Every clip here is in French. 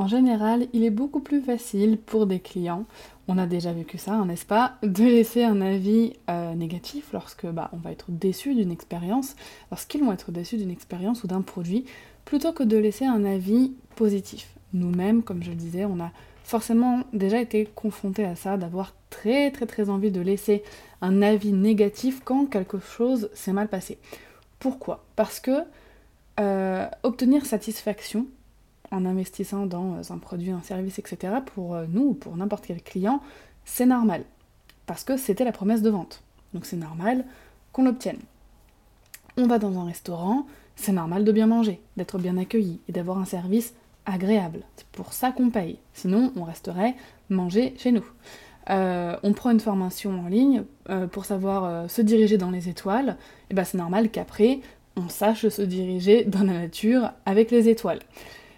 En général, il est beaucoup plus facile pour des clients, on a déjà vécu ça, n'est-ce pas, de laisser un avis euh, négatif lorsque bah, on va être déçu d'une expérience, lorsqu'ils vont être déçus d'une expérience ou d'un produit, plutôt que de laisser un avis positif. Nous-mêmes, comme je le disais, on a forcément déjà été confrontés à ça, d'avoir très très très envie de laisser un avis négatif quand quelque chose s'est mal passé. Pourquoi? Parce que euh, obtenir satisfaction, en investissant dans euh, un produit, un service, etc., pour euh, nous ou pour n'importe quel client, c'est normal. Parce que c'était la promesse de vente. Donc c'est normal qu'on l'obtienne. On va dans un restaurant, c'est normal de bien manger, d'être bien accueilli et d'avoir un service agréable. C'est pour ça qu'on paye. Sinon, on resterait manger chez nous. Euh, on prend une formation en ligne pour savoir se diriger dans les étoiles, et ben c'est normal qu'après, on sache se diriger dans la nature avec les étoiles.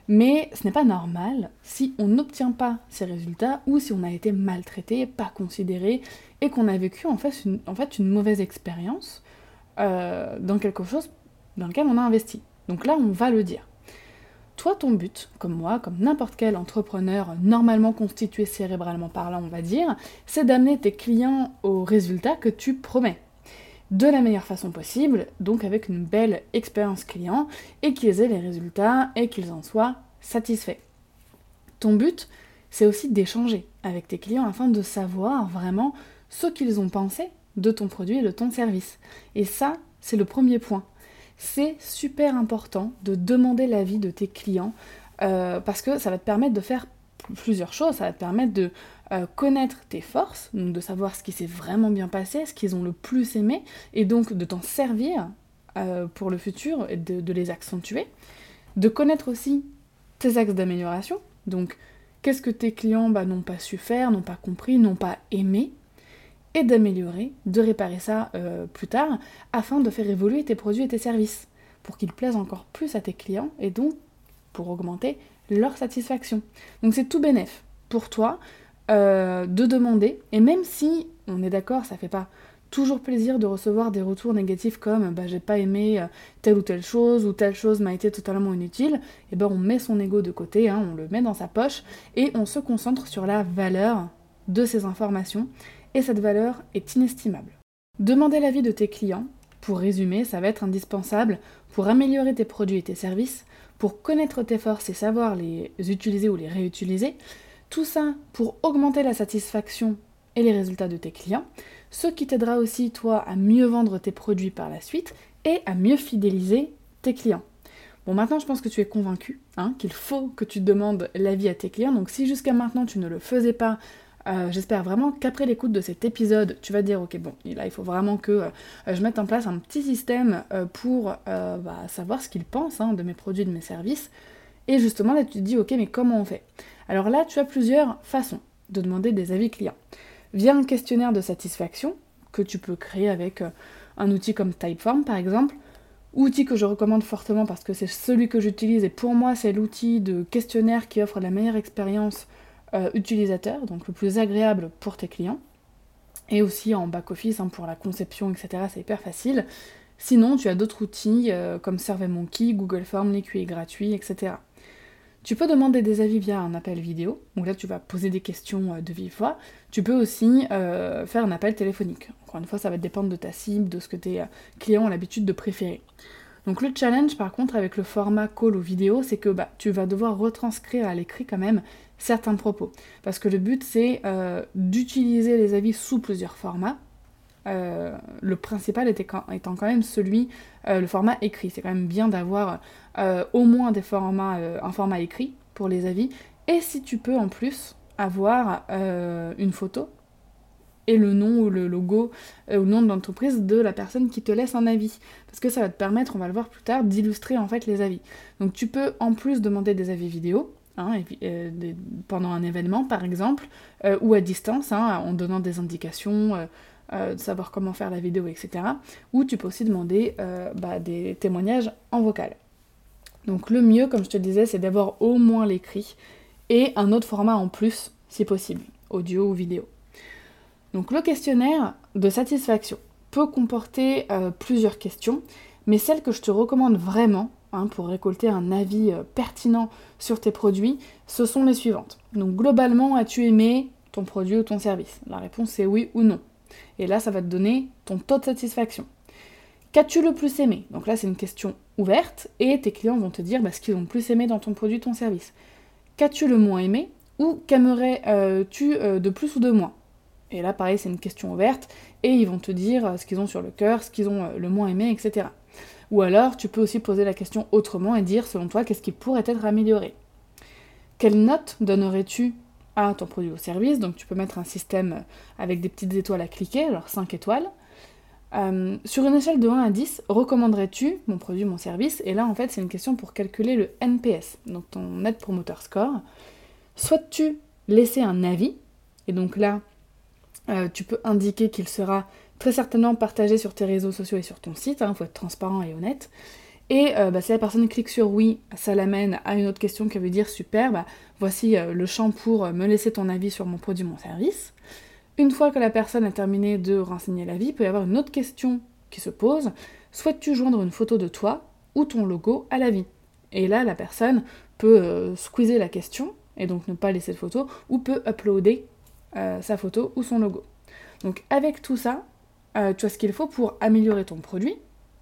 Mais ce n'est pas normal si on n'obtient pas ces résultats ou si on a été maltraité, pas considéré et qu'on a vécu en fait une, mauvaise expérience euh, dans quelque chose dans lequel on a investi. Donc là, on va le dire. Toi, ton but, comme moi, comme n'importe quel entrepreneur normalement constitué cérébralement parlant, on va dire, c'est d'amener tes clients aux résultats que tu promets de la meilleure façon possible, donc avec une belle expérience client, et qu'ils aient les résultats et qu'ils en soient satisfaits. Ton but, c'est aussi d'échanger avec tes clients afin de savoir vraiment ce qu'ils ont pensé de ton produit et de ton service. Et ça, c'est le premier point. C'est super important de demander l'avis de tes clients euh, parce que ça va te permettre de faire plusieurs choses. Ça va te permettre de euh, connaître tes forces, donc de savoir ce qui s'est vraiment bien passé, ce qu'ils ont le plus aimé, et donc de t'en servir euh, pour le futur et de, les accentuer. De connaître aussi tes axes d'amélioration, donc qu'est-ce que tes clients bah, n'ont pas su faire, n'ont pas compris, n'ont pas aimé, et d'améliorer, de réparer ça euh, plus tard, afin de faire évoluer tes produits et tes services, pour qu'ils plaisent encore plus à tes clients, et donc pour augmenter leur satisfaction. Donc c'est tout bénef pour toi, euh, de demander, et même si on est d'accord, ça fait pas toujours plaisir de recevoir des retours négatifs comme bah, j'ai pas aimé euh, telle ou telle chose ou telle chose m'a été totalement inutile, et eh ben on met son ego de côté, hein, on le met dans sa poche et on se concentre sur la valeur de ces informations. Et cette valeur est inestimable. Demander l'avis de tes clients, pour résumer, ça va être indispensable pour améliorer tes produits et tes services, pour connaître tes forces et savoir les utiliser ou les réutiliser, tout ça pour augmenter la satisfaction et les résultats de tes clients, ce qui t'aidera aussi toi à mieux vendre tes produits par la suite et à mieux fidéliser tes clients. Bon maintenant je pense que tu es convaincu hein, qu'il faut que tu demandes l'avis à tes clients, donc si jusqu'à maintenant tu ne le faisais pas, euh, j'espère vraiment qu'après l'écoute de cet épisode, tu vas dire ok bon là il faut vraiment que euh, je mette en place un petit système euh, pour bah, savoir ce qu'ils pensent hein, de mes produits, de mes services. Et justement là tu te dis ok mais comment on fait? Alors là, tu as plusieurs façons de demander des avis clients. Via un questionnaire de satisfaction que tu peux créer avec euh, un outil comme Typeform par exemple, outil que je recommande fortement parce que c'est celui que j'utilise et pour moi c'est l'outil de questionnaire qui offre la meilleure expérience euh, utilisateur, donc le plus agréable pour tes clients. Et aussi en back-office hein, pour la conception, etc. C'est hyper facile. Sinon, tu as d'autres outils euh, comme SurveyMonkey, Google Form, les gratuit, etc. Tu peux demander des avis via un appel vidéo, donc là tu vas poser des questions euh, de vive voix. Tu peux aussi euh, faire un appel téléphonique. Encore une fois, ça va dépendre de ta cible, de ce que tes euh, clients ont l'habitude de préférer. Donc le challenge par contre avec le format call ou vidéo, c'est que bah, tu vas devoir retranscrire à l'écrit quand même certains propos. Parce que le but c'est d'utiliser les avis sous plusieurs formats, euh, le principal était étant quand même celui, euh, le format écrit. C'est quand même bien d'avoir euh, au moins des formats, un format écrit pour les avis. Et si tu peux en plus avoir une photo et le nom ou le logo ou le nom de l'entreprise de la personne qui te laisse un avis. Parce que ça va te permettre, on va le voir plus tard, d'illustrer en fait les avis. Donc tu peux en plus demander des avis vidéo, Hein, pendant un événement par exemple, ou à distance, hein, en donnant des indications, de savoir comment faire la vidéo, etc. Ou tu peux aussi demander bah, des témoignages en vocal. Donc le mieux, comme je te disais, c'est d'avoir au moins l'écrit et un autre format en plus, si possible, audio ou vidéo. Donc le questionnaire de satisfaction peut comporter euh, plusieurs questions, mais celle que je te recommande vraiment hein, pour récolter un avis euh, pertinent sur tes produits, ce sont les suivantes. Donc globalement, as-tu aimé ton produit ou ton service? La réponse est oui ou non. Et là, ça va te donner ton taux de satisfaction. Qu'as-tu le plus aimé? Donc là, c'est une question ouverte et tes clients vont te dire bah, ce qu'ils ont le plus aimé dans ton produit, ton service. Qu'as-tu le moins aimé ou qu'aimerais-tu euh, de plus ou de moins? Et là, pareil, c'est une question ouverte et ils vont te dire euh, ce qu'ils ont sur le cœur, ce qu'ils ont euh, le moins aimé, etc. Ou alors, tu peux aussi poser la question autrement et dire, selon toi, qu'est-ce qui pourrait être amélioré? Quelle note donnerais-tu à ton produit ou service Donc, tu peux mettre un système avec des petites étoiles à cliquer, alors 5 étoiles. Euh, sur une échelle de 1 à 10, recommanderais-tu mon produit, mon service? Et là, en fait, c'est une question pour calculer le NPS, donc ton Net Promoter Score. Souhaites-tu laisser un avis? Et donc là, euh, tu peux indiquer qu'il sera très certainement partagé sur tes réseaux sociaux et sur ton site. Il hein, faut être transparent et honnête. Et euh, bah, si la personne clique sur oui, ça l'amène à une autre question qui veut dire super, bah, voici le champ pour me laisser ton avis sur mon produit, mon service. Une fois que la personne a terminé de renseigner l'avis, il peut y avoir une autre question qui se pose. Souhaites-tu joindre une photo de toi ou ton logo à l'avis Et là, la personne peut euh, squeezer la question et donc ne pas laisser de photo ou peut uploader euh, sa photo ou son logo. Donc avec tout ça, euh, tu as ce qu'il faut pour améliorer ton produit,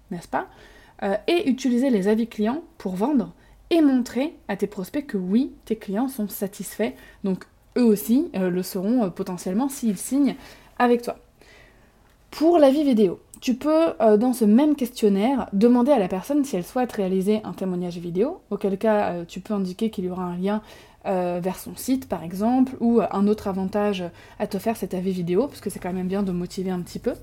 n'est-ce pas? Et utiliser les avis clients pour vendre et montrer à tes prospects que oui, tes clients sont satisfaits. Donc eux aussi euh, le seront euh, potentiellement s'ils signent avec toi. Pour la vie vidéo, tu peux, euh, dans ce même questionnaire, demander à la personne si elle souhaite réaliser un témoignage vidéo, auquel cas tu peux indiquer qu'il y aura un lien vers son site par exemple, ou un autre avantage à te faire c'est ta vie vidéo, parce que c'est quand même bien de motiver un petit peu.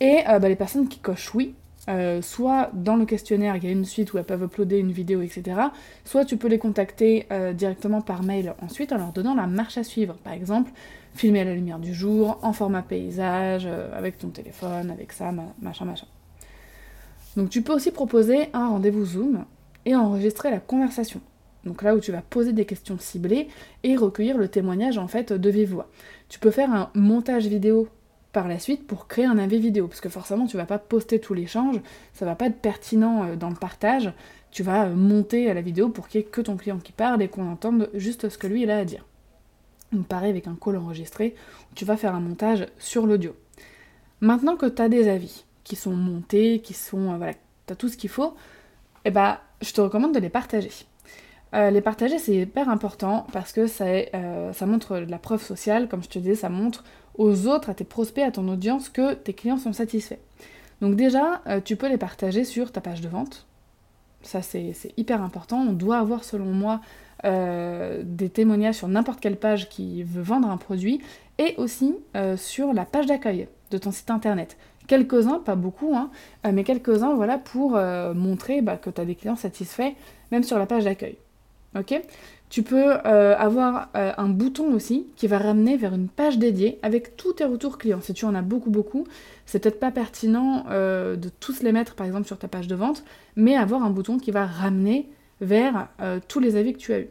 Et bah, les personnes qui cochent oui, euh, soit dans le questionnaire, il y a une suite où elles peuvent uploader une vidéo, etc. Soit tu peux les contacter euh, directement par mail ensuite en leur donnant la marche à suivre. Par exemple, filmer à la lumière du jour, en format paysage, euh, avec ton téléphone, avec ça, machin, machin. Donc tu peux aussi proposer un rendez-vous Zoom et enregistrer la conversation. Donc là où tu vas poser des questions ciblées et recueillir le témoignage en fait de vive voix. Tu peux faire un montage vidéo la suite pour créer un avis vidéo. Parce que forcément, tu vas pas poster tout l'échange, ça va pas être pertinent euh, dans le partage. Tu vas euh, monter à la vidéo pour qu'il n'y ait que ton client qui parle et qu'on entende juste ce que lui il a à dire. Donc pareil avec un call enregistré, tu vas faire un montage sur l'audio. Maintenant que tu as des avis qui sont montés, qui sont. Euh, voilà, tu as tout ce qu'il faut, eh ben, je te recommande de les partager. Les partager, c'est hyper important parce que ça, ça montre la preuve sociale, comme je te disais, ça montre aux autres, à tes prospects, à ton audience, que tes clients sont satisfaits. Donc déjà, euh, tu peux les partager sur ta page de vente. Ça, c'est hyper important. On doit avoir, selon moi, euh, des témoignages sur n'importe quelle page qui veut vendre un produit et aussi euh, sur la page d'accueil de ton site internet. Quelques-uns, pas beaucoup, hein, mais quelques-uns, voilà, pour montrer bah, que tu as des clients satisfaits, même sur la page d'accueil. Tu peux euh, avoir euh, un bouton aussi qui va ramener vers une page dédiée avec tous tes retours clients. Si tu en as beaucoup, beaucoup, c'est peut-être pas pertinent euh, de tous les mettre par exemple sur ta page de vente, mais avoir un bouton qui va ramener vers tous les avis que tu as eus.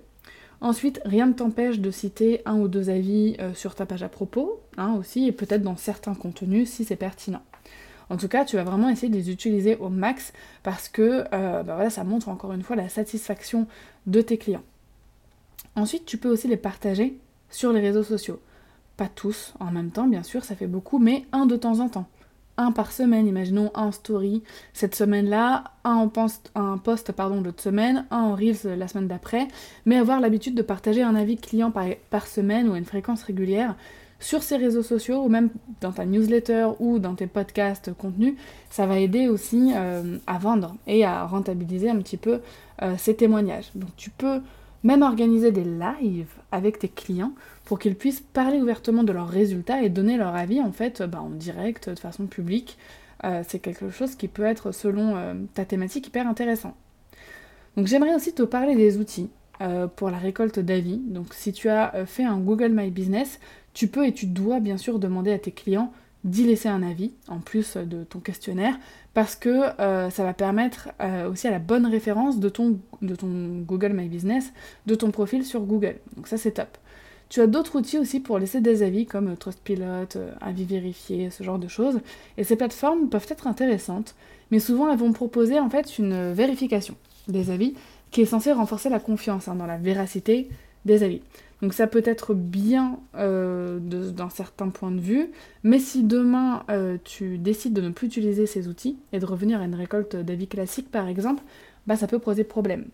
Ensuite, rien ne t'empêche de citer un ou deux avis sur ta page à propos, hein, aussi, et peut-être dans certains contenus si c'est pertinent. En tout cas, tu vas vraiment essayer de les utiliser au max parce que bah voilà, ça montre encore une fois la satisfaction de tes clients. Ensuite, tu peux aussi les partager sur les réseaux sociaux. Pas tous en même temps, bien sûr, ça fait beaucoup, mais un de temps en temps. Un par semaine, imaginons un story cette semaine-là, un en post, un post pardon, l'autre semaine, un en Reels la semaine d'après, mais avoir l'habitude de partager un avis client par, par semaine ou à une fréquence régulière sur ces réseaux sociaux ou même dans ta newsletter ou dans tes podcasts contenus, ça va aider aussi euh, à vendre et à rentabiliser un petit peu euh, ces témoignages. Donc tu peux même organiser des lives avec tes clients, pour qu'ils puissent parler ouvertement de leurs résultats et donner leur avis en fait bah, en direct, de façon publique. Euh, c'est quelque chose qui peut être selon ta thématique hyper intéressant. Donc j'aimerais aussi te parler des outils pour la récolte d'avis. Donc si tu as fait un Google My Business, tu peux et tu dois bien sûr demander à tes clients d'y laisser un avis en plus de ton questionnaire parce que ça va permettre aussi à la bonne référence de ton, Google My Business, de ton profil sur Google. Donc ça c'est top. Tu as d'autres outils aussi pour laisser des avis comme Trustpilot, euh, Avis vérifié, ce genre de choses. Et ces plateformes peuvent être intéressantes, mais souvent elles vont proposer en fait une vérification des avis qui est censée renforcer la confiance hein, dans la véracité des avis. Donc ça peut être bien euh, d'un certain point de vue, mais si demain euh, tu décides de ne plus utiliser ces outils et de revenir à une récolte d'avis classique par exemple, bah ça peut poser problème.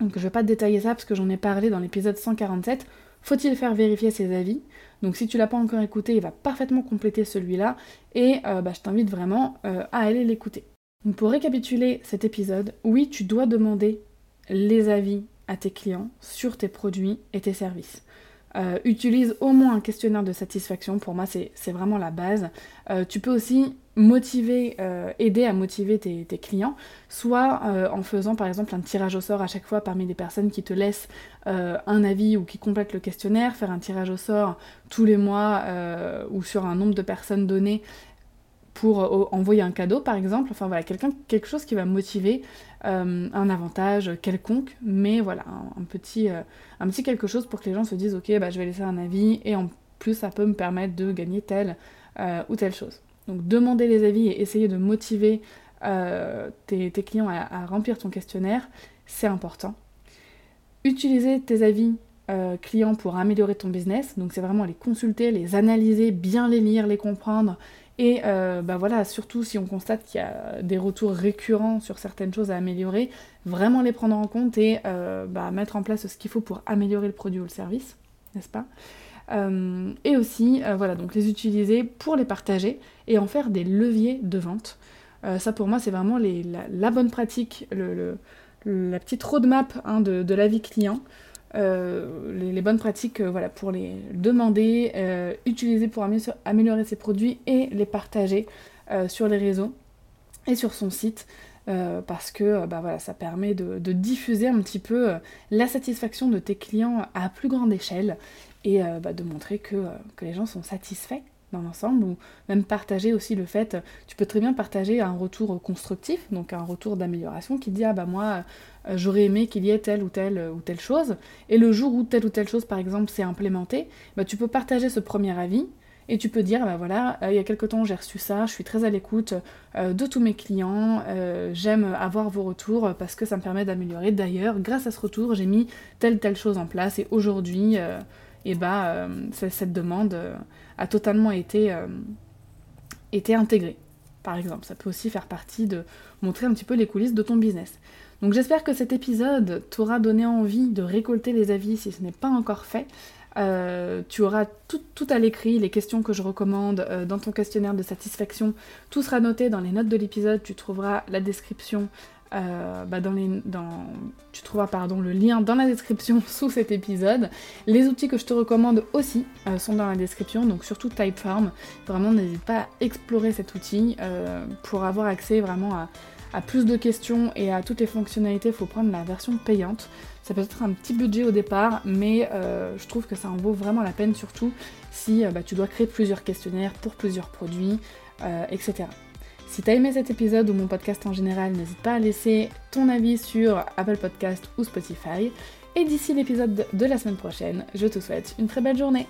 Donc je vais pas te détailler ça parce que j'en ai parlé dans l'épisode 147 faut-il faire vérifier ses avis? Donc si tu l'as pas encore écouté, il va parfaitement compléter celui-là et euh, bah, je t'invite vraiment à aller l'écouter. pour récapituler cet épisode, oui, tu dois demander les avis à tes clients sur tes produits et tes services. Euh, utilise au moins un questionnaire de satisfaction, pour moi c'est vraiment la base. Euh, tu peux aussi motiver, euh, aider à motiver tes, clients, soit en faisant par exemple un tirage au sort à chaque fois parmi des personnes qui te laissent un avis ou qui complètent le questionnaire, faire un tirage au sort tous les mois ou sur un nombre de personnes données pour envoyer un cadeau par exemple, enfin voilà, quelque chose qui va motiver euh, un avantage quelconque, mais voilà, un, petit, euh, un petit quelque chose pour que les gens se disent ok bah je vais laisser un avis et en plus ça peut me permettre de gagner telle euh, ou telle chose. Donc demander les avis et essayer de motiver tes, clients à, remplir ton questionnaire, c'est important. Utiliser tes avis clients pour améliorer ton business. Donc c'est vraiment les consulter, les analyser, bien les lire, les comprendre et euh, bah voilà, surtout si on constate qu'il y a des retours récurrents sur certaines choses à améliorer, vraiment les prendre en compte et euh, bah, mettre en place ce qu'il faut pour améliorer le produit ou le service, n'est-ce pas? Euh, Et aussi, voilà, donc les utiliser pour les partager et en faire des leviers de vente. ça pour moi c'est vraiment la, bonne pratique, la petite roadmap hein, de, de la vie client. Euh, les, bonnes pratiques euh, voilà, pour les demander, euh, utiliser pour améliorer ses produits et les partager sur les réseaux et sur son site. parce que bah voilà, ça permet de, diffuser un petit peu la satisfaction de tes clients à plus grande échelle et bah, de montrer que, que, les gens sont satisfaits dans l'ensemble, ou même partager aussi le fait, tu peux très bien partager un retour constructif, donc un retour d'amélioration qui dit ah bah moi euh, j'aurais aimé qu'il y ait telle ou telle ou telle chose, et le jour où telle ou telle chose par exemple s'est implémentée, bah tu peux partager ce premier avis, et tu peux dire, bah voilà, euh, il y a quelque temps j'ai reçu ça, je suis très à l'écoute euh, de tous mes clients, j'aime avoir vos retours parce que ça me permet d'améliorer. D'ailleurs, grâce à ce retour, j'ai mis telle telle chose en place et aujourd'hui, et bah euh, cette demande euh, a totalement été, euh, été intégrée. Par exemple, ça peut aussi faire partie de montrer un petit peu les coulisses de ton business. Donc j'espère que cet épisode t'aura donné envie de récolter les avis si ce n'est pas encore fait. tu auras tout à l'écrit, les questions que je recommande dans ton questionnaire de satisfaction. Tout sera noté dans les notes de l'épisode. Tu trouveras la description euh, bah, tu trouveras pardon, le lien dans la description sous cet épisode. Les outils que je te recommande aussi euh, sont dans la description, donc surtout Typeform. Vraiment, n'hésite pas à explorer cet outil euh, pour avoir accès vraiment à, plus de questions et à toutes les fonctionnalités. Il faut prendre la version payante. Ça peut être un petit budget au départ, mais je trouve que ça en vaut vraiment la peine, surtout si bah, tu dois créer plusieurs questionnaires pour plusieurs produits, etc. Si t'as aimé cet épisode ou mon podcast en général, n'hésite pas à laisser ton avis sur Apple Podcast ou Spotify. Et d'ici l'épisode de la semaine prochaine, je te souhaite une très belle journée.